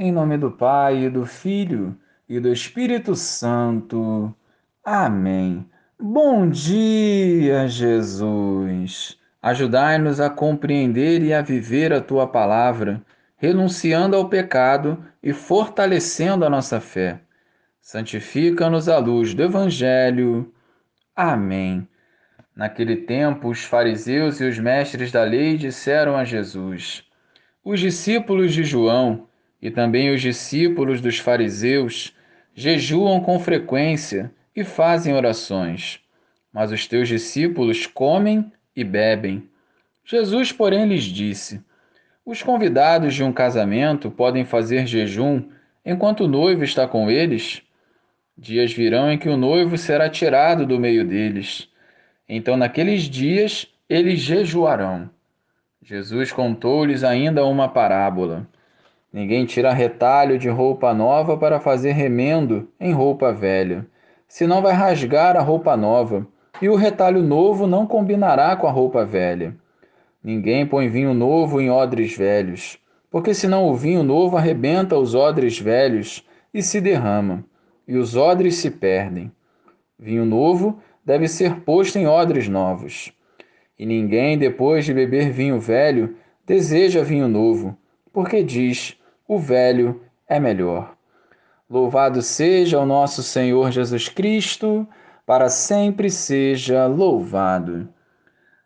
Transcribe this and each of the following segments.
Em nome do Pai, e do Filho e do Espírito Santo. Amém. Bom dia, Jesus. Ajudai-nos a compreender e a viver a tua palavra, renunciando ao pecado e fortalecendo a nossa fé. Santifica-nos à luz do Evangelho. Amém. Naquele tempo, os fariseus e os mestres da lei disseram a Jesus: Os discípulos de João e também os discípulos dos fariseus jejuam com frequência e fazem orações, mas os teus discípulos comem e bebem. Jesus, porém, lhes disse: Os convidados de um casamento podem fazer jejum enquanto o noivo está com eles? Dias virão em que o noivo será tirado do meio deles. Então, naqueles dias, eles jejuarão. Jesus contou-lhes ainda uma parábola. Ninguém tira retalho de roupa nova para fazer remendo em roupa velha, senão vai rasgar a roupa nova, e o retalho novo não combinará com a roupa velha. Ninguém põe vinho novo em odres velhos, porque senão o vinho novo arrebenta os odres velhos e se derrama, e os odres se perdem. Vinho novo deve ser posto em odres novos. E ninguém, depois de beber vinho velho, deseja vinho novo, porque diz: o velho é melhor. Louvado seja o nosso Senhor Jesus Cristo, para sempre seja louvado.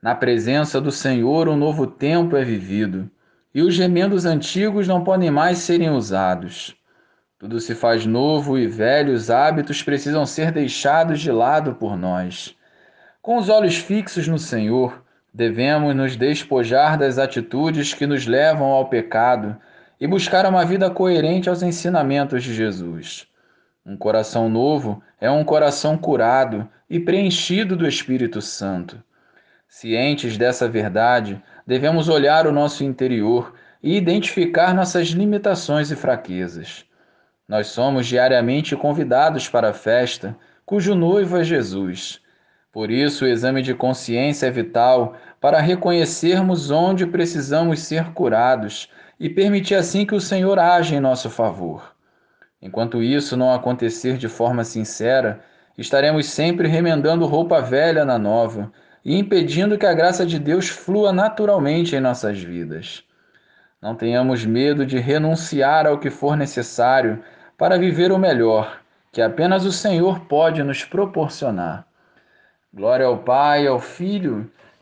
Na presença do Senhor, um novo tempo é vivido, e os remendos antigos não podem mais serem usados. Tudo se faz novo e velhos hábitos precisam ser deixados de lado por nós. Com os olhos fixos no Senhor, devemos nos despojar das atitudes que nos levam ao pecado e buscar uma vida coerente aos ensinamentos de Jesus. Um coração novo é um coração curado e preenchido do Espírito Santo. Cientes dessa verdade, devemos olhar o nosso interior e identificar nossas limitações e fraquezas. Nós somos diariamente convidados para a festa, cujo noivo é Jesus. Por isso, o exame de consciência é vital para reconhecermos onde precisamos ser curados e permitir assim que o Senhor age em nosso favor. Enquanto isso não acontecer de forma sincera, estaremos sempre remendando roupa velha na nova e impedindo que a graça de Deus flua naturalmente em nossas vidas. Não tenhamos medo de renunciar ao que for necessário para viver o melhor, que apenas o Senhor pode nos proporcionar. Glória ao Pai, ao Filho